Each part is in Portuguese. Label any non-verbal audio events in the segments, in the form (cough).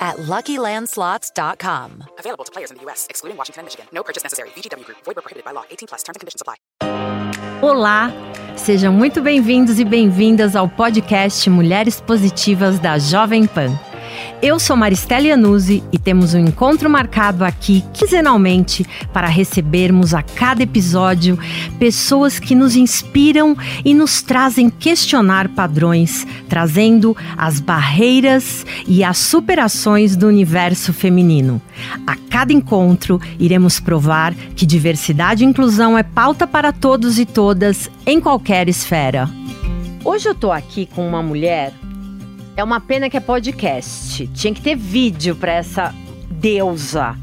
at LuckyLandSlots.com. Available to players in the U.S., excluding Washington and Michigan. No purchase necessary. VGW Group. Void where prohibited by law. 18 plus. Terms and conditions apply. Olá, sejam muito bem-vindos e bem-vindas ao podcast Mulheres Positivas da Jovem Pan. Eu sou Maristela Iannuzzi e temos um encontro marcado aqui quinzenalmente para recebermos a cada episódio pessoas que nos inspiram e nos trazem questionar padrões, trazendo as barreiras e as superações do universo feminino. A cada encontro, iremos provar que diversidade e inclusão é pauta para todos e todas em qualquer esfera. Hoje eu tô aqui com uma mulher é uma pena que é podcast. Tinha que ter vídeo para essa deusa,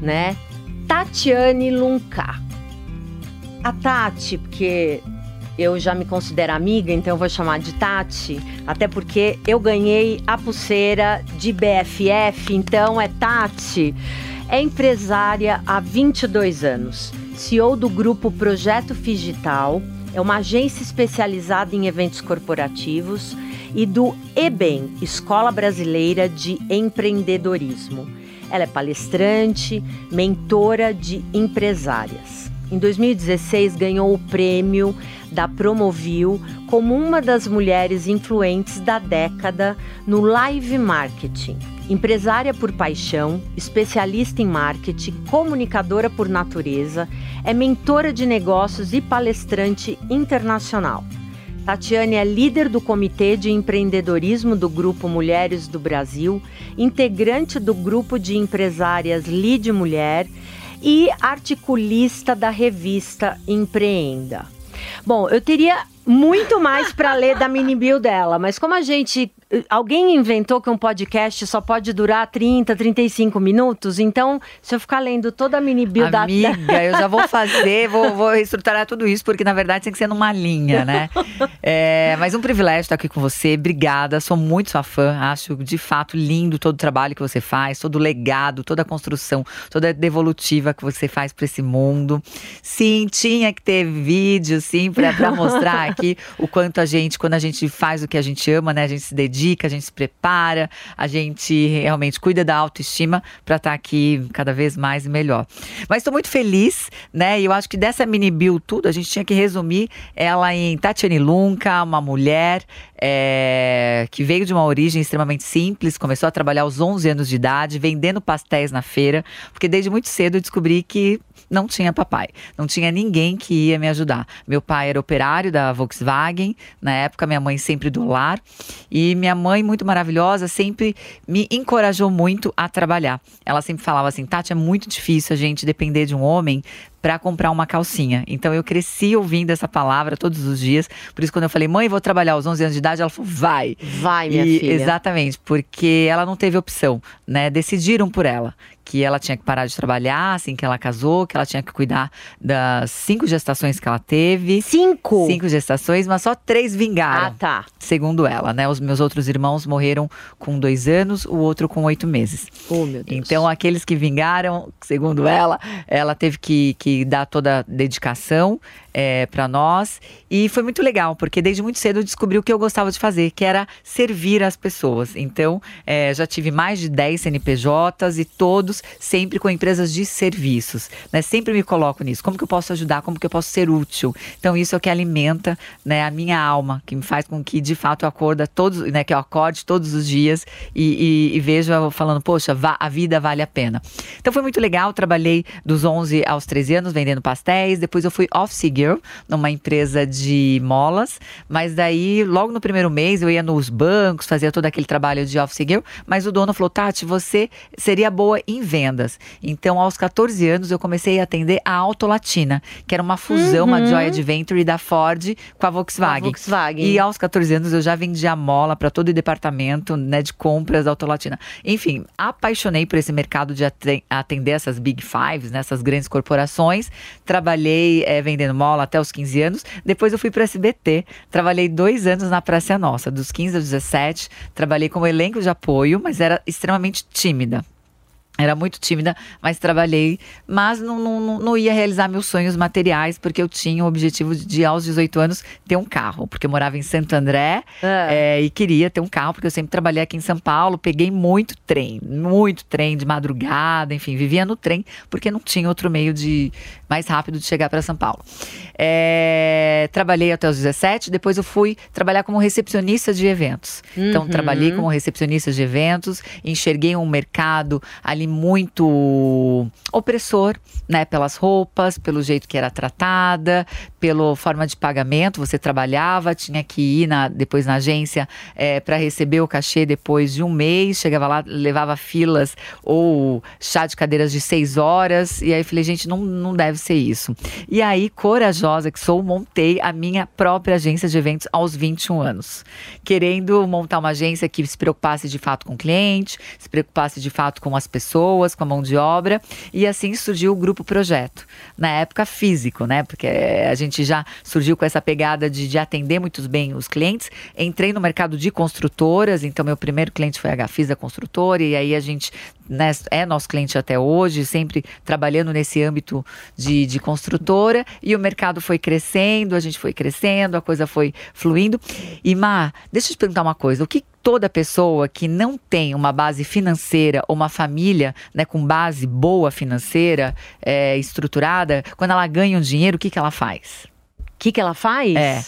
né? Tatiane Lunca. A Tati, porque eu já me considero amiga, então eu vou chamar de Tati, até porque eu ganhei a pulseira de BFF, então é Tati. É empresária há 22 anos, CEO do grupo Projeto Figital, é uma agência especializada em eventos corporativos e do EBEM, Escola Brasileira de Empreendedorismo. Ela é palestrante, mentora de empresárias. Em 2016, ganhou o prêmio da Promovil como uma das mulheres influentes da década no live marketing. Empresária por paixão, especialista em marketing, comunicadora por natureza, é mentora de negócios e palestrante internacional. Tatiane é líder do Comitê de Empreendedorismo do Grupo Mulheres do Brasil, integrante do grupo de empresárias Lide Mulher e articulista da revista Empreenda. Bom, eu teria muito mais para ler da mini bio dela, mas como a gente Alguém inventou que um podcast só pode durar 30, 35 minutos? Então, se eu ficar lendo toda a mini bio Amiga, da... eu já vou fazer, vou, vou estruturar tudo isso, porque na verdade tem que ser numa linha, né? (laughs) É, mas um privilégio estar aqui com você. Obrigada, sou muito sua fã. Acho de fato lindo todo o trabalho que você faz, todo o legado, toda a construção, toda a devolutiva que você faz para esse mundo. Sim, tinha que ter vídeo, sim, para mostrar (laughs) aqui o quanto a gente, quando a gente faz o que a gente ama, né? A gente se dedica dedica, a gente se prepara, a gente realmente cuida da autoestima para estar tá aqui cada vez mais e melhor. Mas estou muito feliz, né? E eu acho que dessa mini bio tudo, a gente tinha que resumir ela em Tatiane Lunca, uma mulher é, que veio de uma origem extremamente simples, começou a trabalhar aos 11 anos de idade, vendendo pastéis na feira, porque desde muito cedo eu descobri que não tinha papai, não tinha ninguém que ia me ajudar. Meu pai era operário da Volkswagen, na época minha mãe sempre do lar, e minha mãe, muito maravilhosa, sempre me encorajou muito a trabalhar. Ela sempre falava assim: Tati, é muito difícil a gente depender de um homem para comprar uma calcinha. Então eu cresci ouvindo essa palavra todos os dias. Por isso, quando eu falei, mãe, vou trabalhar aos 11 anos de idade, ela falou, vai. Vai, minha e, filha. Exatamente, porque ela não teve opção, né? Decidiram por ela que ela tinha que parar de trabalhar assim que ela casou, que ela tinha que cuidar das cinco gestações que ela teve. Cinco? Cinco gestações, mas só três vingaram. Ah, tá. Segundo ela, né? Os meus outros irmãos morreram com dois anos, o outro com oito meses. Oh, meu Deus. Então, aqueles que vingaram, segundo ela, ela teve que, que dar toda a dedicação é, para nós. E foi muito legal, porque desde muito cedo eu descobri o que eu gostava de fazer, que era servir as pessoas. Então, é, já tive mais de 10 CNPJs e todos sempre com empresas de serviços. Né? Sempre me coloco nisso. Como que eu posso ajudar? Como que eu posso ser útil? Então, isso é o que alimenta né, a minha alma, que me faz com que, de fato, eu acorda todos, né, que eu acorde todos os dias e, e, e vejo falando, poxa, a vida vale a pena. Então, foi muito legal. Trabalhei dos 11 aos 13 anos vendendo pastéis. Depois eu fui office girl numa empresa de molas, mas daí logo no primeiro mês eu ia nos bancos, fazia todo aquele trabalho de office girl, mas o dono falou: "Tati, você seria boa em vendas. Então, aos 14 anos, eu comecei a atender a Autolatina, que era uma fusão, uma Uhum. joint venture da Ford com a Volkswagen. Com a Volkswagen. E aos 14 anos eu já vendia mola para todo o departamento né, de compras da Autolatina. Enfim, apaixonei por esse mercado de aten- atender essas Big Fives, né, essas grandes corporações. Trabalhei eh, vendendo mola até os 15 anos. Depois eu fui para SBT. Trabalhei dois anos na Praça Nossa, dos 15 aos 17. Trabalhei como elenco de apoio, mas era extremamente tímida. Era muito tímida, mas trabalhei, mas não, não, não- ia realizar meus sonhos materiais, porque eu tinha o objetivo de, aos 18 anos, ter um carro, porque eu morava em Santo André Ah. é, e queria ter um carro, porque eu sempre trabalhei aqui em São Paulo, peguei muito trem, muito trem de madrugada, enfim, vivia no trem, porque não tinha outro meio de mais rápido de chegar para São Paulo. É, trabalhei até os 17, depois eu fui trabalhar como recepcionista de eventos. Então, Uhum. trabalhei como recepcionista de eventos, enxerguei um mercado ali muito opressor, né? Pelas roupas, pelo jeito que era tratada, pela forma de pagamento. Você trabalhava, tinha que ir na- depois na agência para receber o cachê depois de um mês. Chegava lá, levava filas ou chá de cadeiras de seis horas. E aí falei, gente, não, não deve ser isso. E aí, corajosa que sou, montei a minha própria agência de eventos aos 21 anos. Querendo montar uma agência que se preocupasse de fato com o cliente, se preocupasse de fato com as pessoas, com a mão de obra. E assim surgiu o Grupo Projeto. Na época físico, né? Porque a gente já surgiu com essa pegada de, de atender muito bem os clientes. Entrei no mercado de construtoras, então meu primeiro cliente foi a Gafisa Construtora, e aí a gente né, é nosso cliente até hoje, sempre trabalhando nesse âmbito de, de construtora, e o mercado foi crescendo, a gente foi crescendo, a coisa foi fluindo. E Má, deixa eu te perguntar uma coisa: o que toda pessoa que não tem uma base financeira ou uma família né, com base boa financeira, é, estruturada, quando ela ganha um dinheiro, o que, que ela faz? O que, que ela faz? É.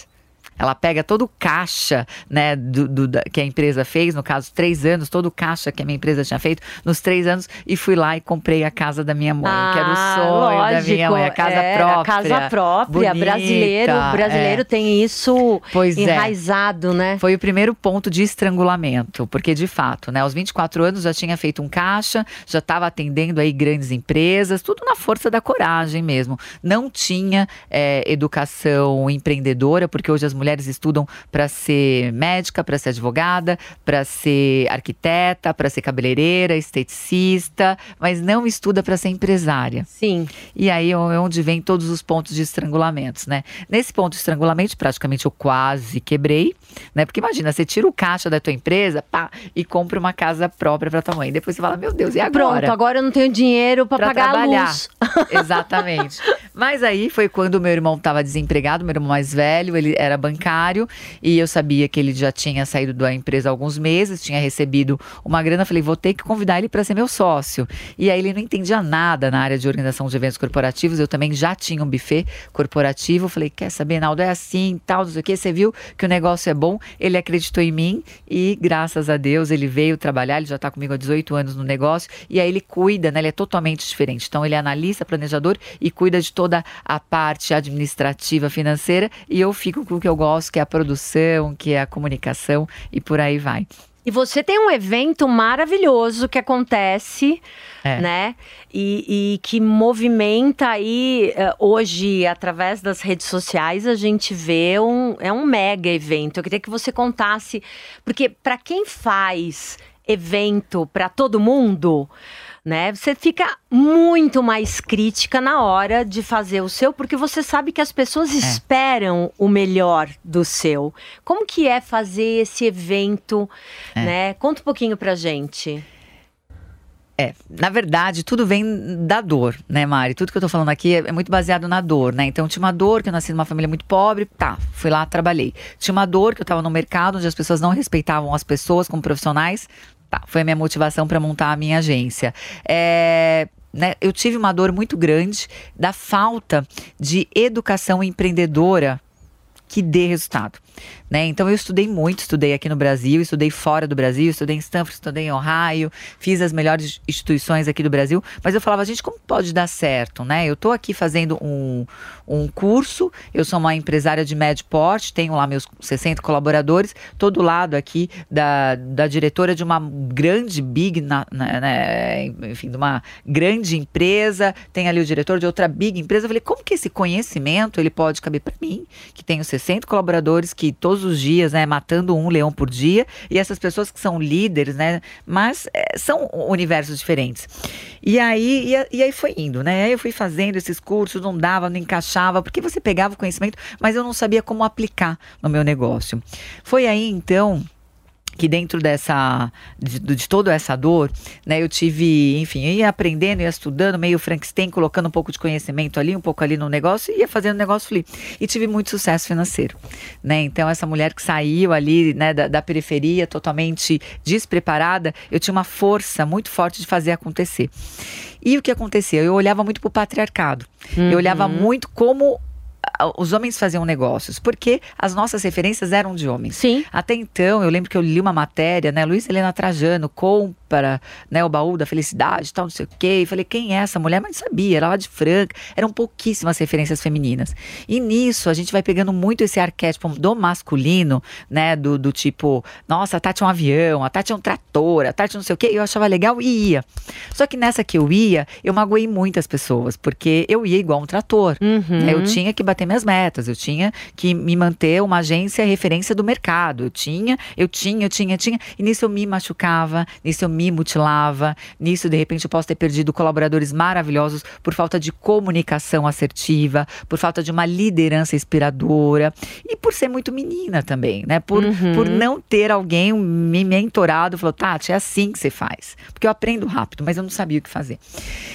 Ela pega todo o caixa né, do, do- da- que a empresa fez, no caso, três anos, todo o caixa que a minha empresa tinha feito nos três anos, e fui lá e comprei a casa da minha mãe, que era o Ah, sonho da lógico, minha mãe, a casa é, própria. A casa própria, bonita, brasileiro. Brasileiro é. tem isso Pois é. enraizado, né? Foi o primeiro ponto de estrangulamento, porque de fato, né, aos 24 anos já tinha feito um caixa, já estava atendendo aí grandes empresas, tudo na força da coragem mesmo. Não tinha é, educação empreendedora, porque hoje as mulheres estudam para ser médica, para ser advogada, para ser arquiteta, para ser cabeleireira, esteticista, mas não estuda para ser empresária. Sim. E aí é onde vem todos os pontos de estrangulamentos, né? Nesse ponto de estrangulamento, praticamente eu quase quebrei, né? Porque imagina, você tira o caixa da tua empresa, pá, e compra uma casa própria pra tua mãe. Depois você fala, meu Deus, e agora? Pronto, agora eu não tenho dinheiro Pra pagar trabalhar. a luz. (laughs) Exatamente. Mas aí foi quando meu irmão estava desempregado, meu irmão mais velho, ele era bancário. E eu sabia que ele já tinha saído da empresa há alguns meses, tinha recebido uma grana, falei, vou ter que convidar ele para ser meu sócio. E aí ele não entendia nada na área de organização de eventos corporativos, eu também já tinha um buffet corporativo, falei, quer saber, Naldo, é assim, tal, não sei o que, você viu que o negócio é bom, ele acreditou em mim e graças a Deus ele veio trabalhar, ele já está comigo há 18 anos no negócio. E aí ele cuida, né, ele é totalmente diferente. Então ele é analista, planejador e cuida de toda a parte administrativa, financeira. E eu fico com o que eu gosto, que é a produção, que é a comunicação e por aí vai. E você tem um evento maravilhoso que acontece, É. né? E, e que movimenta aí eh, hoje, através das redes sociais, a gente vê um. É um mega evento. Eu queria que você contasse, porque para quem faz evento para todo mundo. Né? Você fica muito mais crítica na hora de fazer o seu, porque você sabe que as pessoas esperam o melhor do seu. Como que é fazer esse evento, né? Conta um pouquinho pra gente. É, na verdade, tudo vem da dor, né, Mari? Tudo que eu tô falando aqui é, é muito baseado na dor, né? Então, tinha uma dor que eu nasci numa família muito pobre, tá, fui lá, trabalhei. Tinha uma dor que eu tava no mercado onde as pessoas não respeitavam as pessoas como profissionais, tá, foi a minha motivação para montar a minha agência. É. Né, eu tive uma dor muito grande da falta de educação empreendedora que dê resultado. Né? Então eu estudei muito, estudei aqui no Brasil, estudei fora do Brasil, estudei em Stanford, estudei em Ohio, fiz as melhores instituições aqui do Brasil, mas eu falava, gente, como pode dar certo, né? Eu tô aqui fazendo um, um curso, eu sou uma empresária de médio porte, tenho lá meus 60 colaboradores, tô do lado aqui da, da diretora de uma grande big, na, na, né, enfim, de uma grande empresa, tem ali o diretor de outra big empresa. Eu falei, como que esse conhecimento ele pode caber para mim, que tenho 60 colaboradores, que todos os dias, né, matando um leão por dia, e essas pessoas que são líderes, né, mas é, são universos diferentes. E aí, e, e, aí foi indo, né? Eu fui fazendo esses cursos, não dava, não encaixava, porque você pegava o conhecimento, mas eu não sabia como aplicar no meu negócio. Foi aí então que dentro dessa de, de, toda essa dor, né, eu tive, enfim, eu ia aprendendo, ia estudando, meio Frankenstein, colocando um pouco de conhecimento ali, um pouco ali no negócio, e ia fazendo o negócio fluir. E tive muito sucesso financeiro, né? Então essa mulher que saiu ali, né, da, da periferia, totalmente despreparada, eu tinha uma força muito forte de fazer acontecer. E o que acontecia? Eu olhava muito para o patriarcado. Uhum. Eu olhava muito como os homens faziam negócios, porque as nossas referências eram de homens. Sim. Até então, eu lembro que eu li uma matéria, né? Luiz Helena Trajano compra né, o baú da felicidade, tal, não sei o quê. E falei, quem é essa mulher? Mas sabia, era lá de Franca. Eram pouquíssimas referências femininas. E nisso, a gente vai pegando muito esse arquétipo do masculino, né? Do, do tipo, nossa, a Tati é um avião, a Tati é um trator, a Tati não sei o quê. Eu achava legal e ia. Só que nessa que eu ia, eu magoei muitas pessoas, porque eu ia igual um trator. Uhum. Eu tinha que bater minhas metas, eu tinha que me manter uma agência referência do mercado. Eu tinha, eu tinha, eu tinha, eu tinha. E nisso eu me machucava, nisso eu me mutilava, nisso de repente eu posso ter perdido colaboradores maravilhosos por falta de comunicação assertiva, por falta de uma liderança inspiradora e por ser muito menina também, né? Por, uhum. por não ter alguém me mentorado, falou, Tati, é assim que você faz. Porque eu aprendo rápido, mas eu não sabia o que fazer.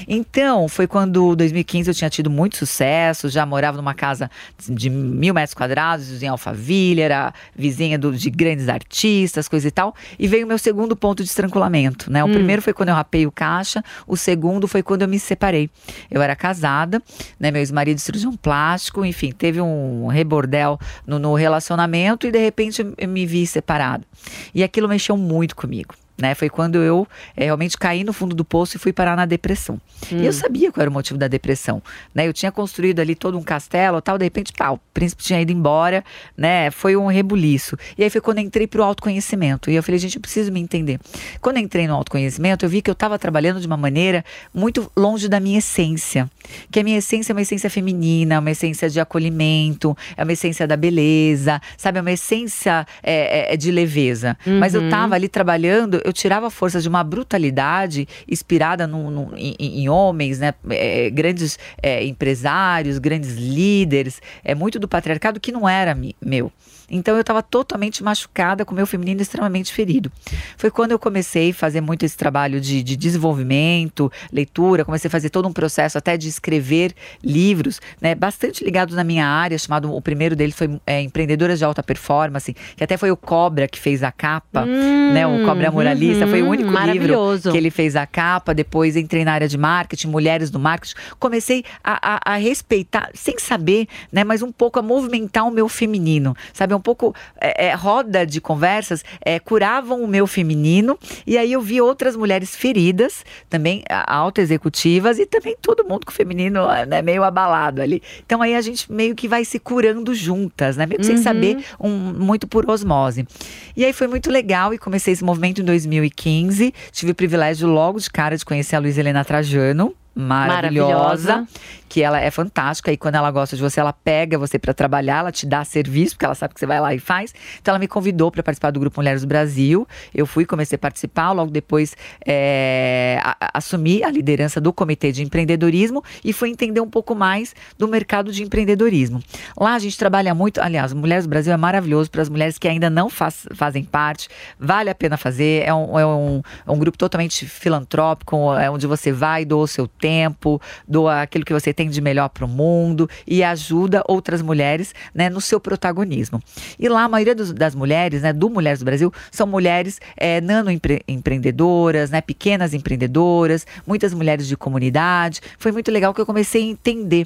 Então, foi quando 2015 eu tinha tido muito sucesso, já morava numa casa casa de mil metros quadrados em Alphaville, era vizinha do, de grandes artistas, coisa e tal. E veio o meu segundo ponto de estrangulamento, né? O hum. primeiro foi quando eu rapei o caixa, o segundo foi quando eu me separei. Eu era casada, né? Meu ex-marido cirurgião plástico, enfim, teve um rebordel no, no relacionamento e de repente eu me vi separado. E aquilo mexeu muito comigo. Né? Foi quando eu é, realmente caí no fundo do poço e fui parar na depressão. Hum. E eu hum. sabia qual era o motivo da depressão. Né? Eu tinha construído ali todo um castelo tal, de repente, pá, o príncipe tinha ido embora, né? Foi um rebuliço. E aí foi quando eu entrei pro autoconhecimento. E eu falei, gente, eu preciso me entender. Quando eu entrei no autoconhecimento, eu vi que eu estava trabalhando de uma maneira muito longe da minha essência. Que a minha essência é uma essência feminina, uma essência de acolhimento, é uma essência da beleza, sabe? É uma essência é, é, de leveza. Uhum. Mas eu estava ali trabalhando eu tirava forças de uma brutalidade inspirada no, no, em, em, homens, né? É, grandes é, empresários, grandes líderes, é muito do patriarcado que não era meu. Então eu estava totalmente machucada, com o meu feminino extremamente ferido. Foi quando eu comecei a fazer muito esse trabalho de, de desenvolvimento, leitura, comecei a fazer todo um processo até de escrever livros, né, bastante ligados na minha área, chamado, o primeiro deles foi é, Empreendedoras de Alta Performance, que até foi o Cobra que fez a capa, hum, né, o Cobra Moralista, uhum, foi o único livro que ele fez a capa, depois entrei na área de marketing, mulheres do marketing, comecei a, a, a respeitar, sem saber, né, mas um pouco a movimentar o meu feminino, sabe, um pouco é, é, roda de conversas, é, curavam o meu feminino. E aí eu vi outras mulheres feridas, também auto-executivas, e também todo mundo com o feminino né, meio abalado ali. Então aí a gente meio que vai se curando juntas, né? Meio que uhum. sem saber, um, muito por osmose. E aí foi muito legal e comecei esse movimento em 2015. Tive o privilégio logo de cara de conhecer a Luiz Helena Trajano, maravilhosa, maravilhosa, que ela é fantástica e quando ela gosta de você, ela pega você para trabalhar, ela te dá serviço, porque ela sabe que você vai lá e faz. Então ela me convidou para participar do grupo Mulheres do Brasil. Eu fui, comecei a participar, logo depois é, a, assumi a liderança do comitê de empreendedorismo e fui entender um pouco mais do mercado de empreendedorismo. Lá a gente trabalha muito, aliás, Mulheres do Brasil é maravilhoso para as mulheres que ainda não faz, fazem parte, vale a pena fazer. É um, é um, é um grupo totalmente filantrópico, é onde você vai, doa o seu tempo, doa aquilo que você tem de melhor para o mundo e ajuda outras mulheres né, no seu protagonismo. E lá a maioria dos, das mulheres, né, do Mulheres do Brasil, são mulheres é, nano empre empreendedoras, né, pequenas empreendedoras, muitas mulheres de comunidade. Foi muito legal que eu comecei a entender.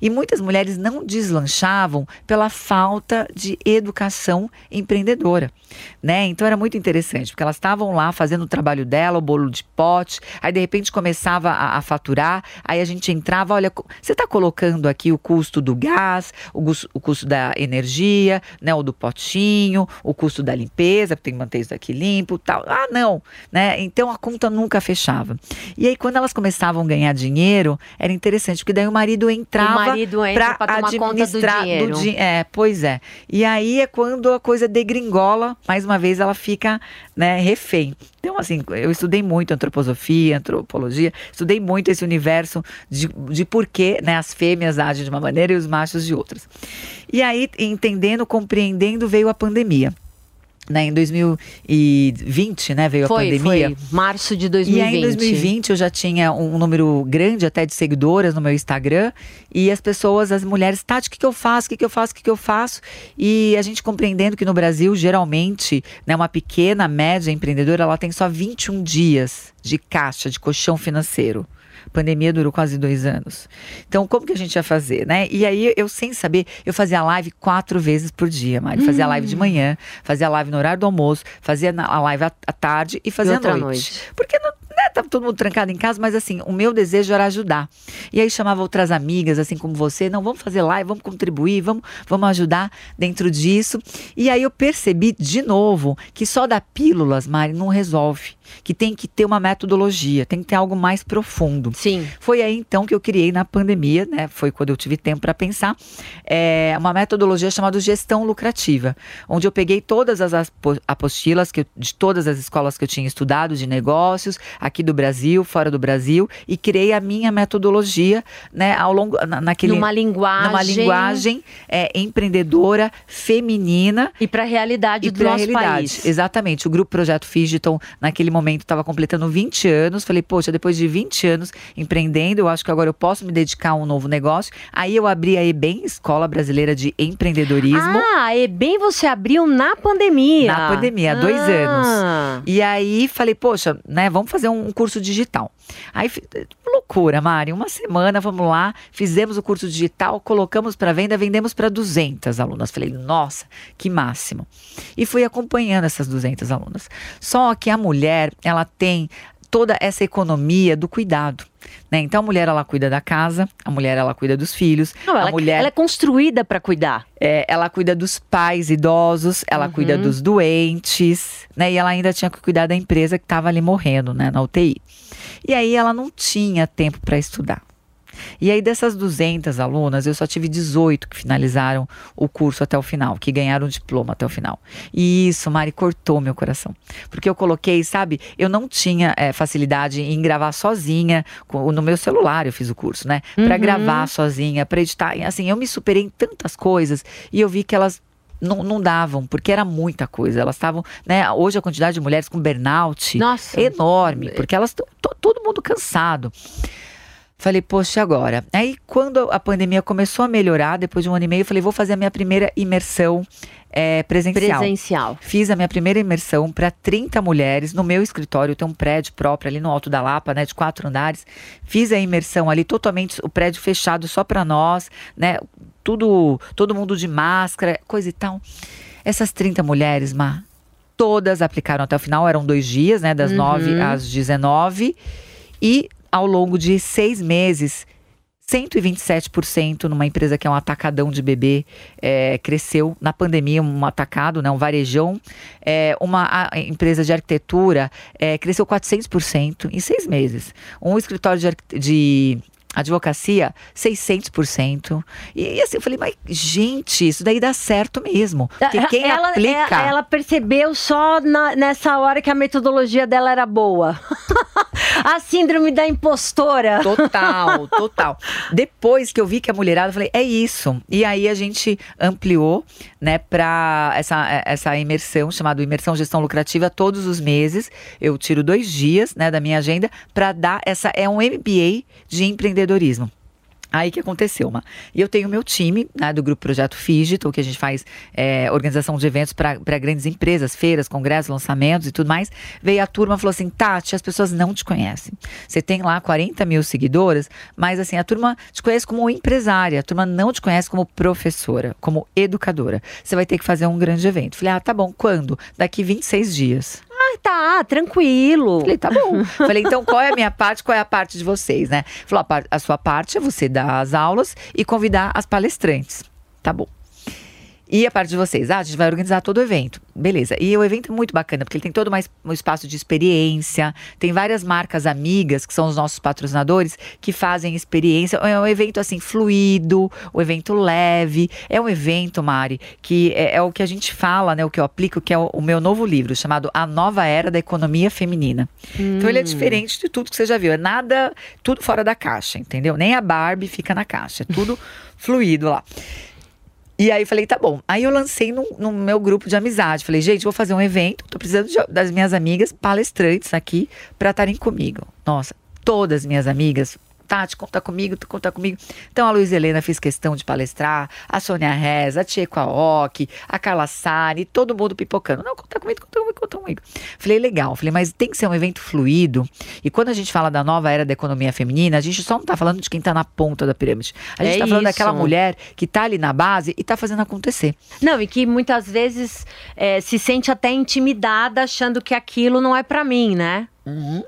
E muitas mulheres não deslanchavam pela falta de educação empreendedora, né? Então era muito interessante, porque elas estavam lá fazendo o trabalho dela, o bolo de pote, aí de repente começava a, a faturar, aí a gente entrava, olha, você está colocando aqui o custo do gás, o, o custo da energia, né, o do potinho, o custo da limpeza, porque tem que manter isso aqui limpo, tal. Ah, não, né? Então a conta nunca fechava. E aí quando elas começavam a ganhar dinheiro, era interessante, porque daí o marido entrava entra para tomar conta do dinheiro. Do é, pois é. E aí é quando a coisa degringola, mais uma vez ela fica, né, refém. Então, assim, eu estudei muito antroposofia, antropologia, estudei muito esse universo de, de por que né, as fêmeas agem de uma maneira e os machos de outras. E aí, entendendo, compreendendo, veio a pandemia né, em 2020, né, veio foi, a pandemia. Foi, março de 2020. E aí em 2020 eu já tinha um número grande até de seguidoras no meu Instagram e as pessoas, as mulheres, Tati, o que, que eu faço, o que, que eu faço, o que, que eu faço? E a gente compreendendo que no Brasil, geralmente, né, uma pequena, média empreendedora, ela tem só 21 dias de caixa, de colchão financeiro. A pandemia durou quase dois anos. Então, como que a gente ia fazer, né? E aí, eu sem saber, eu fazia live quatro vezes por dia, Mari. Fazia a live de hum. manhã, fazia a live no horário do almoço, fazia a live à tarde e fazia à noite. noite. Porque não, né, tava todo mundo trancado em casa, mas assim, o meu desejo era ajudar. E aí chamava outras amigas, assim como você, não, vamos fazer live, vamos contribuir, vamos, vamos ajudar dentro disso. E aí eu percebi de novo que só dar pílulas, Mari, não resolve que tem que ter uma metodologia, tem que ter algo mais profundo. Sim. Foi aí então que eu criei na pandemia, né? Foi quando eu tive tempo para pensar, é, uma metodologia chamada gestão lucrativa, onde eu peguei todas as apostilas que eu, de todas as escolas que eu tinha estudado de negócios, aqui do Brasil, fora do Brasil, e criei a minha metodologia, né? Ao longo na, naquele numa linguagem, numa linguagem é, empreendedora, feminina e para a realidade do nosso realidade. país. Exatamente. O grupo Projeto Figiton naquele momento estava completando 20 anos. Falei, poxa, depois de 20 anos empreendendo, eu acho que agora eu posso me dedicar a um novo negócio. Aí eu abri a EBEM, Escola Brasileira de Empreendedorismo. Ah, a EBEM você abriu na pandemia. Na pandemia, há dois ah. E aí falei, poxa, né, vamos fazer um curso digital. Aí, loucura, Mari. Uma semana, vamos lá, fizemos o curso digital, colocamos para venda, vendemos para 200 alunas. Falei, nossa, que máximo. E fui acompanhando essas 200 alunas. Só que a mulher, ela tem toda essa economia do cuidado. Né? Então a mulher ela cuida da casa, a mulher ela cuida dos filhos, Não, ela, a mulher ela é construída para cuidar. É, ela cuida dos pais idosos, ela uhum. cuida dos doentes, né? E ela ainda tinha que cuidar da empresa que estava ali morrendo, né, na UTI. E aí ela não tinha tempo para estudar. E aí, dessas 200 alunas, eu só tive 18 que finalizaram o curso até o final, que ganharam o diploma até o final. E isso, Mari, cortou meu coração. Porque eu coloquei, sabe, eu não tinha é, facilidade em gravar sozinha, com, no meu celular eu fiz o curso, né? Para uhum. gravar sozinha, para editar. Assim, eu me superei em tantas coisas e eu vi que elas não, não, davam, porque era muita coisa. Elas estavam, né? Hoje a quantidade de mulheres com burnout Nossa. é enorme, porque elas estão todo mundo cansado. Falei, poxa, agora? Aí, quando a pandemia começou a melhorar, depois de um ano e meio, eu falei, vou fazer a minha primeira imersão é, presencial. Presencial. Fiz a minha primeira imersão para 30 mulheres no meu escritório. Tem um prédio próprio ali no Alto da Lapa, né, de quatro andares. Fiz a imersão ali totalmente, o prédio fechado só para nós, né? Tudo, todo mundo de máscara, coisa e tal. Essas 30 mulheres, Má, todas aplicaram até o final. Eram dois dias, né, das uhum. 9 às 19. E ao longo de seis meses, 127% numa empresa que é um atacadão de bebê, é, cresceu na pandemia, um atacado, né, um varejão. É, uma empresa de arquitetura é, cresceu 400% em seis meses. Um escritório de, de advocacia 600%. E, e assim, eu falei, mas gente, isso daí dá certo mesmo. Porque quem ela, aplica. Ela percebeu só na, nessa hora que a metodologia dela era boa. (laughs) A síndrome da impostora. Total, (laughs) total. Depois que eu vi que a mulherada, eu falei, é isso. E aí a gente ampliou, né, para essa, essa imersão, chamada Imersão Gestão Lucrativa, todos os meses. Eu tiro dois dias, né, da minha agenda para dar essa. É um MBA de empreendedorismo. Aí que aconteceu, uma. E eu tenho meu time, né, do grupo Projeto Fígito, que a gente faz é, organização de eventos para grandes empresas, feiras, congressos, lançamentos e tudo mais. Veio a turma e falou assim: Tati, as pessoas não te conhecem. Você tem lá 40 mil seguidoras, mas assim, a turma te conhece como empresária, a turma não te conhece como professora, como educadora. Você vai ter que fazer um grande evento. Falei, ah, tá bom, quando? Daqui 26 dias. Ah, tá, tranquilo. Falei, tá bom. (laughs) Falei, então qual é a minha parte, qual é a parte de vocês, né? Falou, a, a sua parte é você dar as aulas e convidar as palestrantes. Tá bom. E a parte de vocês, ah, a gente vai organizar todo o evento. Beleza. E o evento é muito bacana, porque ele tem todo mais um espaço de experiência, tem várias marcas amigas, que são os nossos patrocinadores, que fazem experiência. É um evento assim, fluido, um evento leve. É um evento, Mari, que é, é o que a gente fala, né? O que eu aplico, que é o, o meu novo livro, chamado A Nova Era da Economia Feminina. Então ele é diferente de tudo que você já viu. É nada, tudo fora da caixa, entendeu? Nem a Barbie fica na caixa. É tudo (laughs) fluido lá. E aí falei, tá bom. Aí eu lancei no, no meu grupo de amizade. Falei, gente, vou fazer um evento. Tô precisando de- das minhas amigas palestrantes aqui para estarem comigo. Nossa, todas minhas amigas. Tati, conta comigo, tu conta comigo. Então a Luiz Helena fez questão de palestrar, a Sônia Reza, a Tcheco Aoki, a Carla Sari, todo mundo pipocando. Não, conta comigo, conta comigo, conta comigo. Falei, legal. Falei, mas tem que ser um evento fluido. E quando a gente fala da nova era da economia feminina, a gente só não tá falando de quem tá na ponta da pirâmide. A gente É tá falando isso. daquela mulher que tá ali na base e tá fazendo acontecer. Não, e que muitas vezes é, se sente até intimidada achando que aquilo não é pra mim, né?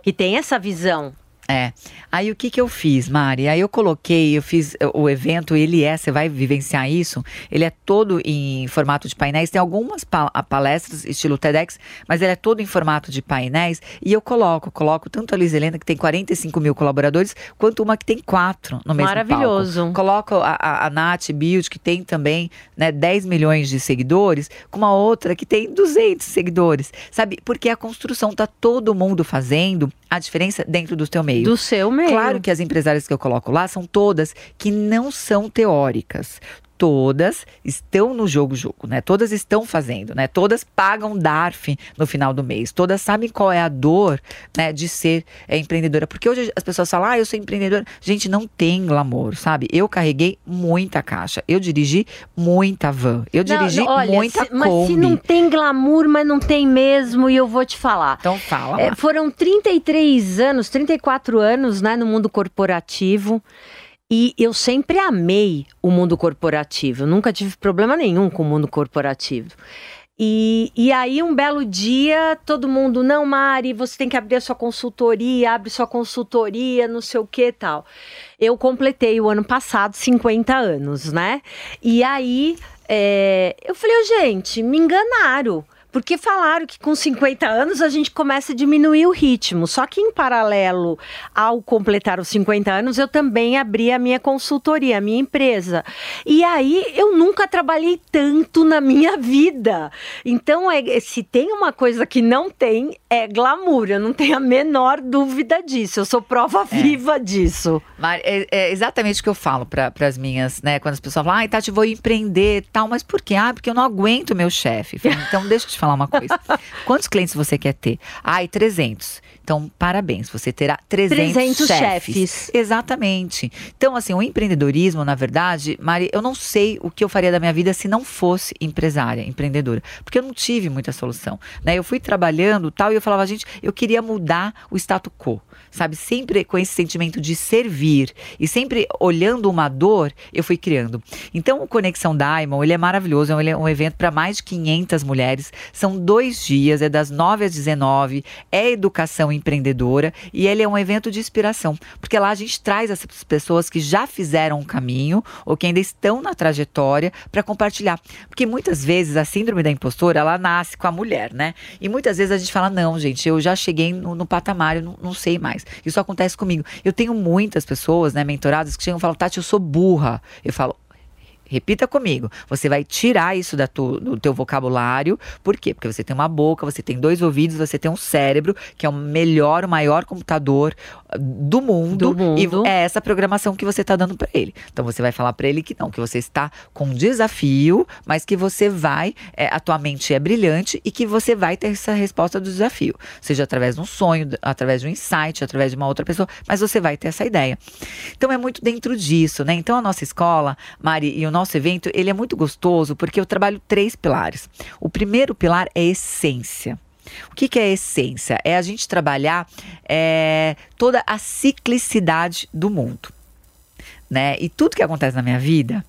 Que tem essa visão. É. Aí o que que eu fiz, Mari? Aí eu coloquei, eu fiz eh, o evento, ele é, você vai vivenciar isso, ele é todo em formato de painéis, tem algumas pa- a- palestras estilo TEDx, mas ele é todo em formato de painéis, e eu coloco, coloco tanto a Liz Helena, que tem 45 mil colaboradores, quanto uma que tem quatro no mesmo Maravilhoso. palco. Coloco a, a, a Nath Build, que tem também né, 10 milhões de seguidores, com uma outra que tem 200 seguidores, sabe? Porque a construção tá todo mundo fazendo a diferença dentro do teu meio. Do seu meio. Claro que as empresárias que eu coloco lá são todas que não são teóricas. Todas estão no jogo jogo, né? Todas estão fazendo, né? Todas pagam DARF no final do mês. Todas sabem qual é a dor, né, de ser é, empreendedora. Porque hoje as pessoas falam: "Ah, eu sou empreendedora". Gente, não tem glamour, sabe? Eu carreguei muita caixa. Eu dirigi muita van. Eu Não, dirigi não, olha, muita se- Mas se não tem glamour, mas não tem mesmo, e eu vou te falar. Então fala. É, foram 33 anos, 34 anos, né, no mundo corporativo. E eu sempre amei o mundo corporativo. Eu nunca tive problema nenhum com o mundo corporativo. E, e aí, um belo dia, todo mundo, não, Mari, você tem que abrir a sua consultoria, abre sua consultoria, não sei o que tal. Eu completei o ano passado 50 anos, né? E aí, é, eu falei, "Ô, gente, me enganaram. Porque falaram que com 50 anos a gente começa a diminuir o ritmo. Só que em paralelo ao completar os 50 anos, eu também abri a minha consultoria, a minha empresa. E aí eu nunca trabalhei tanto na minha vida. Então, é, se tem uma coisa que não tem, é glamour. Eu não tenho a menor dúvida disso. Eu sou prova viva disso. Mari, é, é exatamente o que eu falo para as minhas, né? Quando as pessoas falam, ai, Tati, vou empreender tal, mas por quê? Ah, porque eu não aguento meu chefe. Então, deixa eu te falar uma coisa. (laughs) Quantos clientes você quer ter? Ai, 300. Então, parabéns, você terá 300, 300 chefes. chefes. Exatamente. Então, assim, o empreendedorismo, na verdade, Mari, eu não sei o que eu faria da minha vida se não fosse empresária, empreendedora. Porque eu não tive muita solução. Né? Eu fui trabalhando tal, e eu falava, gente, eu queria mudar o status quo. Sabe, sempre com esse sentimento de servir e sempre olhando uma dor, eu fui criando. Então, o Conexão Diamond, ele é maravilhoso, ele é um evento para mais de 500 mulheres. São dois dias, é das 9 às 19, é educação empreendedora e ele é um evento de inspiração, porque lá a gente traz essas pessoas que já fizeram um caminho ou que ainda estão na trajetória para compartilhar. Porque muitas vezes a síndrome da impostora, ela nasce com a mulher, né? E muitas vezes a gente fala, não, gente, eu já cheguei no, no patamar, eu não, não sei mais. Isso acontece comigo. Eu tenho muitas pessoas, né, mentoradas, que chegam e falam, Tati, eu sou burra. Eu falo, Repita comigo. Você vai tirar isso da tu, do teu vocabulário. Por quê? Porque você tem uma boca, você tem dois ouvidos, você tem um cérebro, que é o melhor, o maior computador ah, do mundo. Do mundo. E é essa programação que você está dando para ele. Então você vai falar para ele que não, que você está com um desafio, mas que você vai, é, a tua mente é brilhante e que você vai ter essa resposta do desafio. Seja através de um sonho, através de um insight, através de uma outra pessoa, mas você vai ter essa ideia. Então é muito dentro disso, né? Então a nossa escola, Mari, e o nosso evento, ele é muito gostoso porque eu trabalho três pilares. O primeiro pilar é essência. O que, que é essência? É a gente trabalhar é, toda a ciclicidade do mundo. Né? E tudo que acontece na minha vida,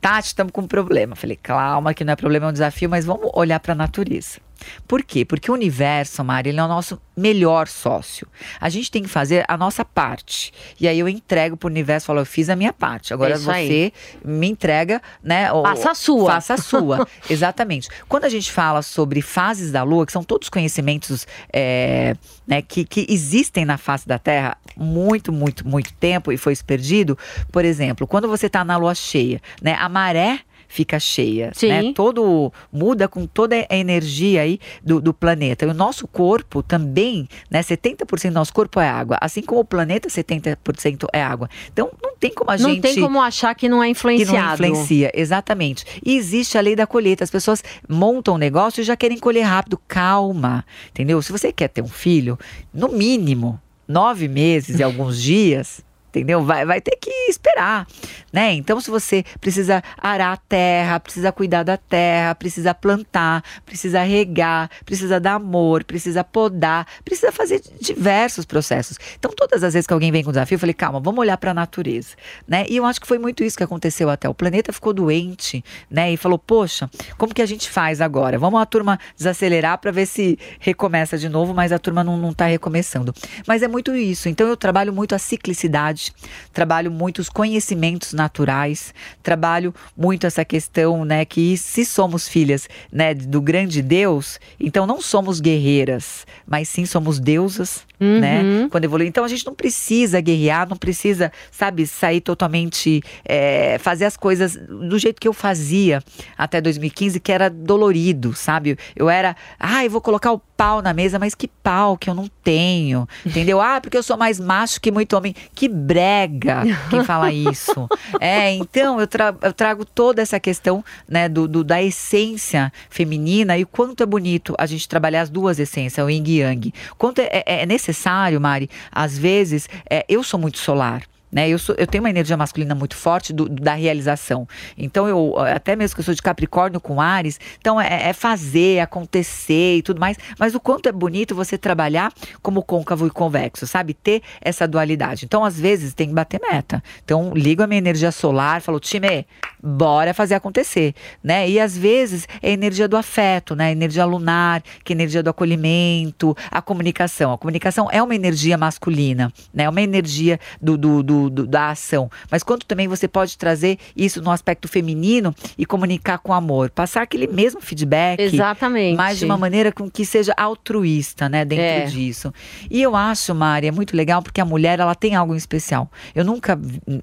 Tati, estamos com um problema. Falei, calma, que não é problema, é um desafio, mas vamos olhar para a natureza. Por quê? Porque o universo, Mari, ele é o nosso melhor sócio. A gente tem que fazer a nossa parte. E aí eu entrego pro universo, falo, eu fiz a minha parte. Agora É isso você aí. me entrega, né? Faça a sua. Faça a sua. (laughs) Exatamente. Quando a gente fala sobre fases da Lua, que são todos conhecimentos é, né, que, que existem na face da Terra muito, muito, muito tempo e foi perdido. Por exemplo, quando você está na Lua cheia, né? A maré fica cheia, Sim. né? Todo muda com toda a energia aí do, do planeta. E o nosso corpo também, né? 70% do nosso corpo é água, assim como o planeta 70% é água. Então não tem como a não gente tem como achar que não é que influenciado. não influencia, exatamente. E existe a lei da colheita. As pessoas montam um negócio e já querem colher rápido. Calma, entendeu? Se você quer ter um filho, no mínimo nove meses e alguns dias. Entendeu? Vai, vai ter que esperar, né? Então, se você precisa arar a terra, precisa cuidar da terra, precisa plantar, precisa regar, precisa dar amor, precisa podar, precisa fazer diversos processos. Então, todas as vezes que alguém vem com desafio, eu falei, calma, vamos olhar para a natureza, né? E eu acho que foi muito isso que aconteceu até. O planeta ficou doente, né? E falou, poxa, como que a gente faz agora? Vamos a turma desacelerar para ver se recomeça de novo, mas a turma não, não tá recomeçando. Mas é muito isso. Então, eu trabalho muito a ciclicidade, trabalho muito os conhecimentos naturais, trabalho muito essa questão, né, que se somos filhas, né, do grande Deus, então não somos guerreiras, mas sim somos deusas, né? Quando evolui. Então a gente não precisa guerrear, não precisa, sabe, sair totalmente, é, fazer as coisas do jeito que eu fazia até 2015, que era dolorido, sabe? Eu era, ah, eu vou colocar o pau na mesa, mas que pau que eu não tenho, entendeu? Ah, porque eu sou mais macho que muito homem. Que brega quem fala isso. (laughs) É, então eu, tra- eu trago toda essa questão, né, do, do- da essência feminina e o quanto é bonito a gente trabalhar as duas essências, o yin e yang. Quanto é, é- é necessário, Mari, às vezes, é, eu sou muito solar. Né, eu, sou- eu tenho uma energia masculina muito forte do- da realização. Então, eu, até mesmo que eu sou de Capricórnio com Ares, então é, é fazer, acontecer e tudo mais. Mas o quanto é bonito você trabalhar como côncavo e convexo, sabe? Ter essa dualidade. Então, às vezes, tem que bater meta. Então, ligo a minha energia solar, falo, time, bora fazer acontecer, né? E às vezes é a energia do afeto, né? A energia lunar, que é a energia do acolhimento, a comunicação. A comunicação é uma energia masculina, né? É uma energia do, do, do- do- da ação. Mas quanto também você pode trazer isso no aspecto feminino e comunicar com amor, passar aquele mesmo feedback, Exatamente. mas de uma maneira com que seja altruísta, né, dentro É. disso. E eu acho, Mari, é muito legal porque a mulher, ela tem algo em especial. Eu nunca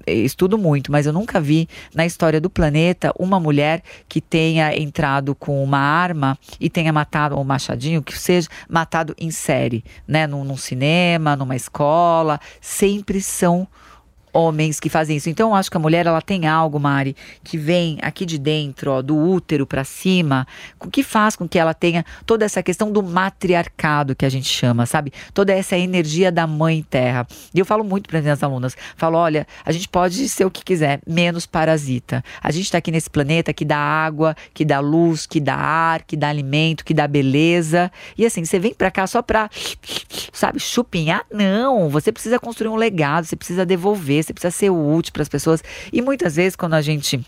eh, estudo muito, mas eu nunca vi na história do planeta uma mulher que tenha entrado com uma arma e tenha matado ou um machadinho, que seja matado em série, né, num, num cinema, numa escola, sempre são homens que fazem isso. Então eu acho que a mulher ela tem algo, Mari, que vem aqui de dentro, ó, do útero para cima, que faz com que ela tenha toda essa questão do matriarcado que a gente chama, sabe? Toda essa energia da mãe terra. E eu falo muito para as minhas alunas, falo, olha, a gente pode ser o que quiser, menos parasita. A gente está aqui nesse planeta que dá água, que dá luz, que dá ar, que dá alimento, que dá beleza. E assim, você vem para cá só para sabe, chupinhar, não. Você precisa construir um legado, você precisa devolver, você precisa ser útil para as pessoas. E muitas vezes, quando a gente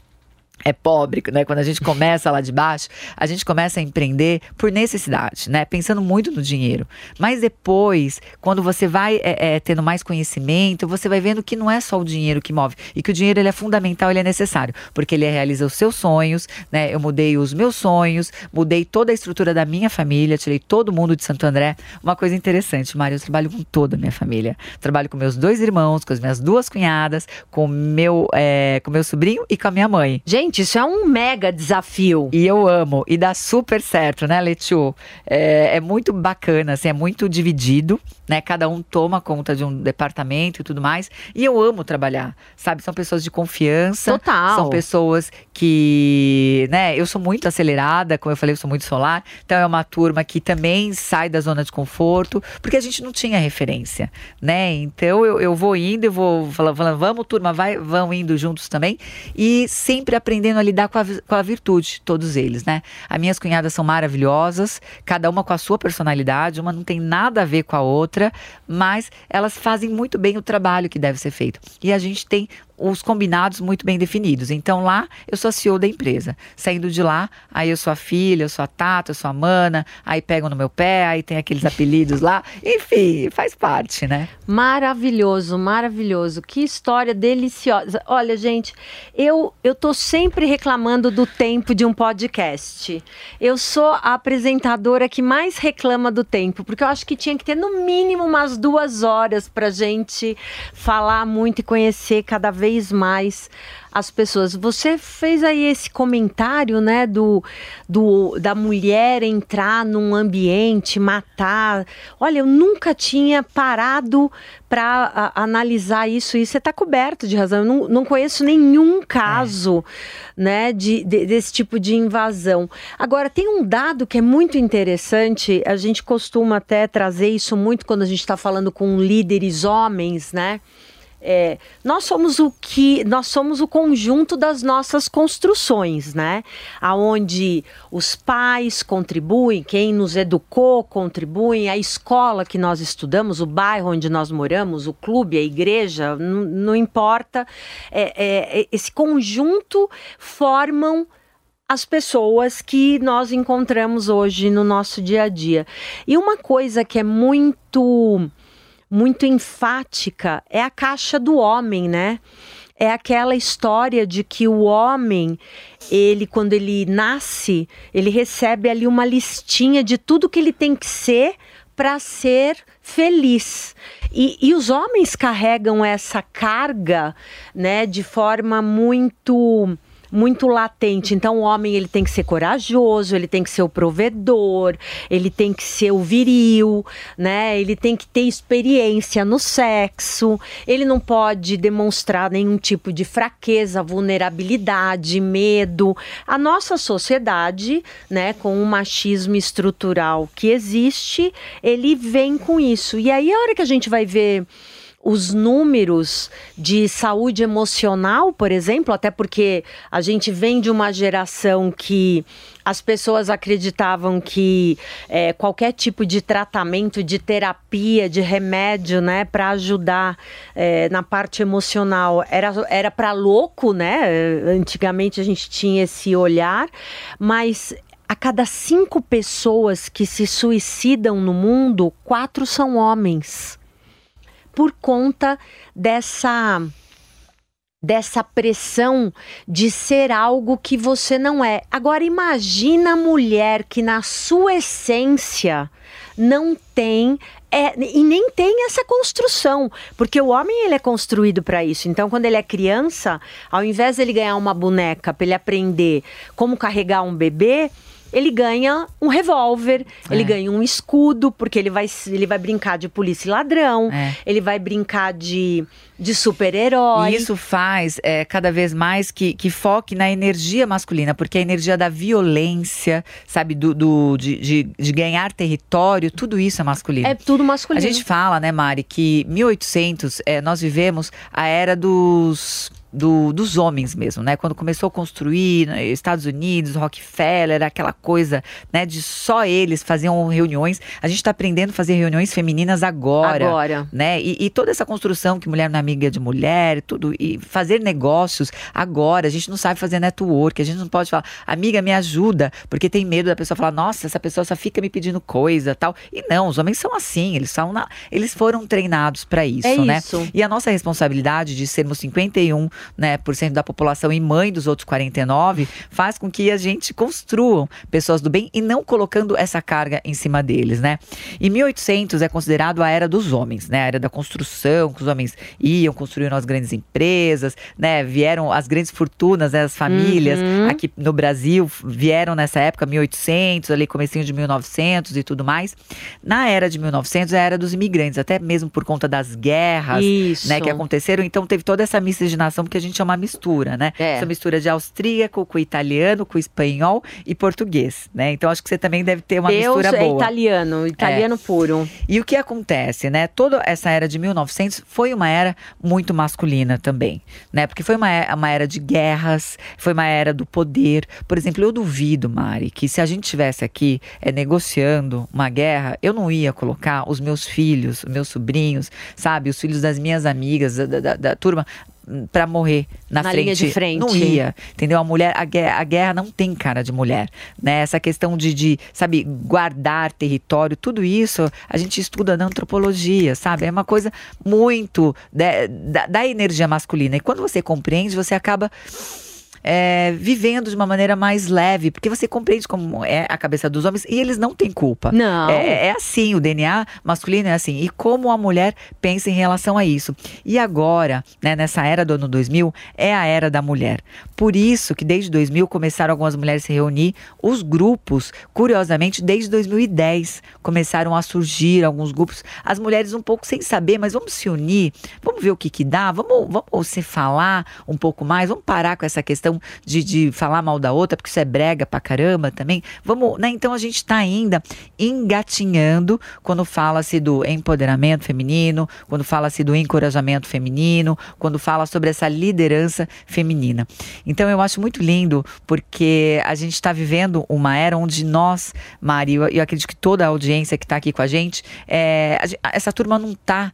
é pobre, né? Quando a gente começa lá de baixo, a gente começa a empreender por necessidade, né? Pensando muito no dinheiro. Mas depois, quando você vai é, é, tendo mais conhecimento, você vai vendo que não é só o dinheiro que move e que o dinheiro ele é fundamental, ele é necessário, porque ele realiza os seus sonhos, né? Eu mudei os meus sonhos, mudei toda a estrutura da minha família, tirei todo mundo de Santo André. Uma coisa interessante, Mário, eu trabalho com toda a minha família. Trabalho com meus dois irmãos, com as minhas duas cunhadas, com meu, é, com meu sobrinho e com a minha mãe. Gente, Gente, isso é um mega desafio. E eu amo. E dá super certo, né, Letiu? É, é, muito bacana, assim, é muito dividido, né? Cada um toma conta de um departamento e tudo mais. E eu amo trabalhar, sabe? São pessoas de confiança. Total. São pessoas que, né? Eu sou muito acelerada, como eu falei, eu sou muito solar. Então é uma turma que também sai da zona de conforto, porque a gente não tinha referência, né? Então eu, eu vou indo, eu vou falando, falando vamos, turma, vai, vão indo juntos também. E sempre aprendendo a lidar com a, com a virtude, todos eles, né? As minhas cunhadas são maravilhosas, cada uma com a sua personalidade, uma não tem nada a ver com a outra, mas elas fazem muito bem o trabalho que deve ser feito. E a gente tem os combinados muito bem definidos. Então lá eu sou a CEO da empresa. Saindo de lá, aí eu sou a filha, eu sou a Tata, eu sou a Mana, aí pegam no meu pé, aí tem aqueles apelidos lá. Enfim, faz parte, né? Maravilhoso, maravilhoso. Que história deliciosa. Olha, gente, eu eu tô sempre reclamando do tempo de um podcast. Eu sou a apresentadora que mais reclama do tempo, porque eu acho que tinha que ter no mínimo umas duas horas pra gente falar muito e conhecer cada vez vez mais as pessoas. Você fez aí esse comentário, né, do, do da mulher entrar num ambiente, matar. Olha, eu nunca tinha parado para analisar isso e você está coberto de razão. Eu não, não conheço nenhum caso, é. né, de, de, desse tipo de invasão. Agora tem um dado que é muito interessante. A gente costuma até trazer isso muito quando a gente está falando com líderes homens, né? É, nós somos o que nós somos o conjunto das nossas construções, né? Aonde os pais contribuem, quem nos educou contribuem, a escola que nós estudamos, o bairro onde nós moramos, o clube, a igreja, não importa. É, é, esse conjunto formam as pessoas que nós encontramos hoje no nosso dia a dia. E uma coisa que é muito muito enfática é a caixa do homem, né? É aquela história de que o homem, ele quando ele nasce, ele recebe ali uma listinha de tudo que ele tem que ser para ser feliz. E, e, os homens carregam essa carga, né, de forma muito muito latente. Então o homem ele tem que ser corajoso, ele tem que ser o provedor, ele tem que ser o viril, né? Ele tem que ter experiência no sexo. Ele não pode demonstrar nenhum tipo de fraqueza, vulnerabilidade, medo. A nossa sociedade, né, com o machismo estrutural que existe, ele vem com isso. E aí a hora que a gente vai ver os números de saúde emocional, por exemplo, até porque a gente vem de uma geração que as pessoas acreditavam que é, qualquer tipo de tratamento, de terapia, de remédio, né, para ajudar é, na parte emocional era era para louco, né? Antigamente a gente tinha esse olhar, mas a cada cinco pessoas que se suicidam no mundo, quatro são homens por conta dessa dessa pressão de ser algo que você não é. Agora imagina a mulher que na sua essência não tem é, e nem tem essa construção, porque o homem ele é construído para isso. Então, quando ele é criança, ao invés de ele ganhar uma boneca para ele aprender como carregar um bebê, ele ganha um revólver, é. ele ganha um escudo, porque ele vai, ele vai brincar de polícia e ladrão, é. ele vai brincar de, de super-herói. E isso faz é, cada vez mais que, que foque na energia masculina, porque a energia da violência, sabe, do, do de, de, de, ganhar território, tudo isso é masculino. É tudo masculino. A gente fala, né, Mari, que 1800 é, nós vivemos a era dos do, dos homens mesmo, né? Quando começou a construir né, Estados Unidos, Rockefeller, aquela coisa, né? De só eles faziam reuniões. A gente está aprendendo a fazer reuniões femininas agora. Agora. Né? E, e, toda essa construção que mulher não é amiga de mulher, tudo. E fazer negócios agora. A gente não sabe fazer network. A gente não pode falar, amiga, me ajuda. Porque tem medo da pessoa falar, nossa, essa pessoa só fica me pedindo coisa tal. E não, os homens são assim. Eles, são na, eles foram treinados para isso, é né? Isso. E a nossa responsabilidade de sermos 51 né, por cento da população e mãe dos outros 49, faz com que a gente construam pessoas do bem e não colocando essa carga em cima deles, né? E 1800 é considerado a era dos homens, né? A era da construção, que os homens iam, construíram as grandes empresas, né? Vieram as grandes fortunas, né? as famílias Uhum. aqui no Brasil vieram nessa época, 1800, ali comecinho de 1900 e tudo mais. Na era de 1900 é a era dos imigrantes, até mesmo por conta das guerras, Isso. né, que aconteceram. Então teve toda essa miscigenação, porque a gente é uma mistura, né? É. Essa mistura de austríaco com italiano, com espanhol e português, né? Então acho que você também deve ter uma Deus mistura é boa. italiano, italiano puro. E o que acontece, né? Toda essa era de 1900 foi uma era muito masculina também, né? Porque foi uma, é- uma era de guerras, foi uma era do poder. Por exemplo, eu duvido, Mari, que se a gente estivesse aqui é, negociando uma guerra, eu não ia colocar os meus filhos, os meus sobrinhos, sabe? Os filhos das minhas amigas, da, da- da turma, para morrer na, Na frente. linha de frente. Não ia, entendeu? A mulher, a guerra, a guerra não tem cara de mulher, né? Essa questão de, de, sabe, guardar território, tudo isso a gente estuda na antropologia, sabe? É uma coisa muito né, da, da energia masculina. E quando você compreende, você acaba é, vivendo de uma maneira mais leve, porque você compreende como é a cabeça dos homens e eles não têm culpa. Não. É, é assim, o DNA masculino é assim. E como a mulher pensa em relação a isso. E agora, né, nessa era do ano 2000, é a era da mulher. Por isso que desde 2000 começaram algumas mulheres a se reunir. Os grupos, curiosamente, desde 2010 começaram a surgir alguns grupos. As mulheres um pouco sem saber, mas vamos se unir, vamos ver o que que dá, vamos, vamos se falar um pouco mais, vamos parar com essa questão de, de falar mal da outra, porque isso é brega pra caramba também. Vamos, né? Então a gente está ainda engatinhando quando fala-se do empoderamento feminino, quando fala-se do encorajamento feminino, quando fala sobre essa liderança feminina. Então eu acho muito lindo, porque a gente está vivendo uma era onde nós, Mari, eu, eu acredito que toda a audiência que está aqui com a gente, é, essa turma não está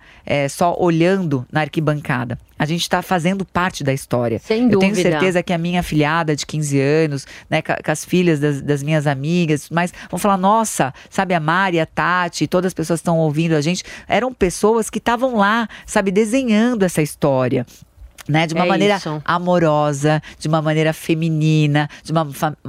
só olhando na arquibancada. A gente está fazendo parte da história. Sem Eu tenho dúvida. certeza que a minha afilhada de 15 anos, né, com, com as filhas das, das minhas amigas, mas vão falar, nossa, sabe, a Mari, a Tati, todas as pessoas que estão ouvindo a gente, eram pessoas que estavam lá, sabe, desenhando essa história. Né, de uma É maneira isso. amorosa, de uma maneira feminina, de uma,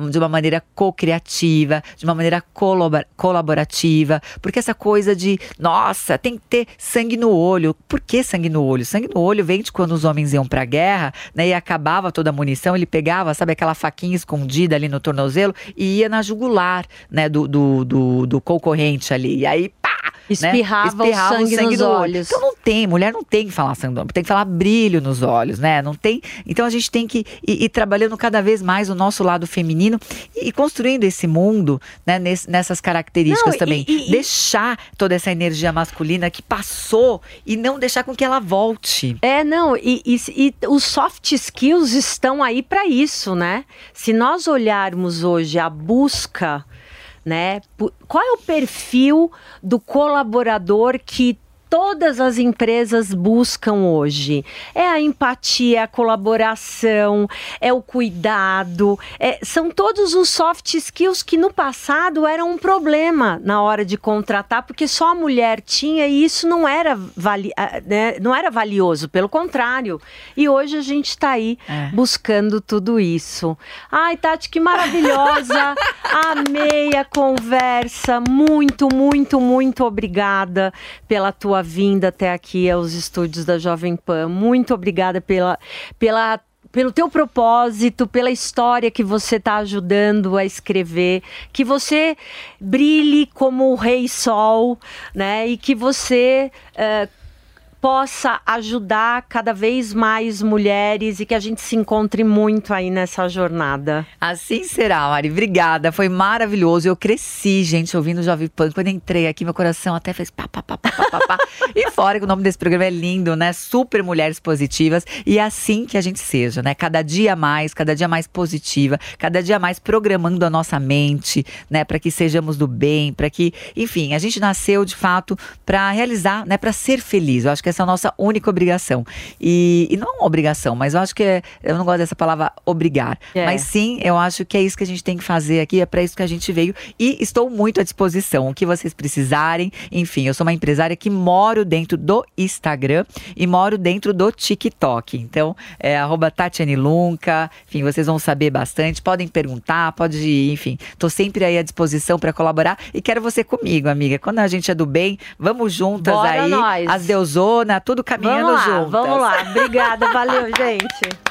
de uma maneira co-criativa, de uma maneira colabora- colaborativa. Porque essa coisa de, nossa, tem que ter sangue no olho. Por que sangue no olho? Sangue no olho vem de quando os homens iam pra guerra, né? E acabava toda a munição, ele pegava, sabe, aquela faquinha escondida ali no tornozelo e ia na jugular, né, do, do, do, do concorrente ali. E aí, pá! né, Espirrava o sangue nos no olho. olhos. Então não tem, mulher não tem que falar sangue no olho, tem que falar brilho nos olhos, né? Não tem. Então a gente tem que ir, ir trabalhando cada vez mais o nosso lado feminino e, e construindo esse mundo, né? ness- nessas características Não, também. e- e- deixar toda essa energia masculina que passou e não deixar com que ela volte. É, não, e, e- e os soft skills estão aí para isso, né? Se nós olharmos hoje a busca, né? Qual é o perfil do colaborador que todas as empresas buscam hoje? É a empatia, é a colaboração, é o cuidado, é- são todos os soft skills que no passado eram um problema na hora de contratar, porque só a mulher tinha e isso não era, vali, ah, né, não era valioso, pelo contrário. E hoje a gente está aí É. buscando tudo isso. Ai, Tati, que maravilhosa! (laughs) Amei a conversa. Muito, muito, muito obrigada pela tua vinda até aqui aos estúdios da Jovem Pan. Muito obrigada pela, pela pelo teu propósito, pela história que você está ajudando a escrever, que você brilhe como o Rei Sol, né? E que você eh, possa ajudar cada vez mais mulheres e que a gente se encontre muito aí nessa jornada. Assim será, Mari. Obrigada. Foi maravilhoso. Eu cresci, gente, ouvindo o Jovem Pan. Quando entrei aqui, meu coração até fez pá, pá, pá, pá, pá, pá. (laughs) E fora que o nome desse programa é lindo, né? Super Mulheres Positivas. E é assim que a gente seja, né? Cada dia mais, cada dia mais positiva, cada dia mais programando a nossa mente, né? Para que sejamos do bem, para que, enfim, a gente nasceu de fato para realizar, né? Para ser feliz. Eu acho que essa é a nossa única obrigação. E, e não é uma obrigação, mas eu acho que é, eu não gosto dessa palavra obrigar. É. Mas sim, eu acho que é isso que a gente tem que fazer aqui, é para isso que a gente veio. E estou muito à disposição. O que vocês precisarem. Enfim, eu sou uma empresária que moro dentro do Instagram e moro dentro do TikTok. Então, é arroba Tatiane Lunca. Enfim, vocês vão saber bastante. Podem perguntar, pode, enfim. Tô sempre aí à disposição para colaborar. E quero você comigo, amiga. Quando a gente é do bem, vamos juntas Bora aí. nós. As tudo caminhando Vamos lá, juntas. vamos lá. Obrigada, valeu, (laughs) gente.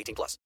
18 plus.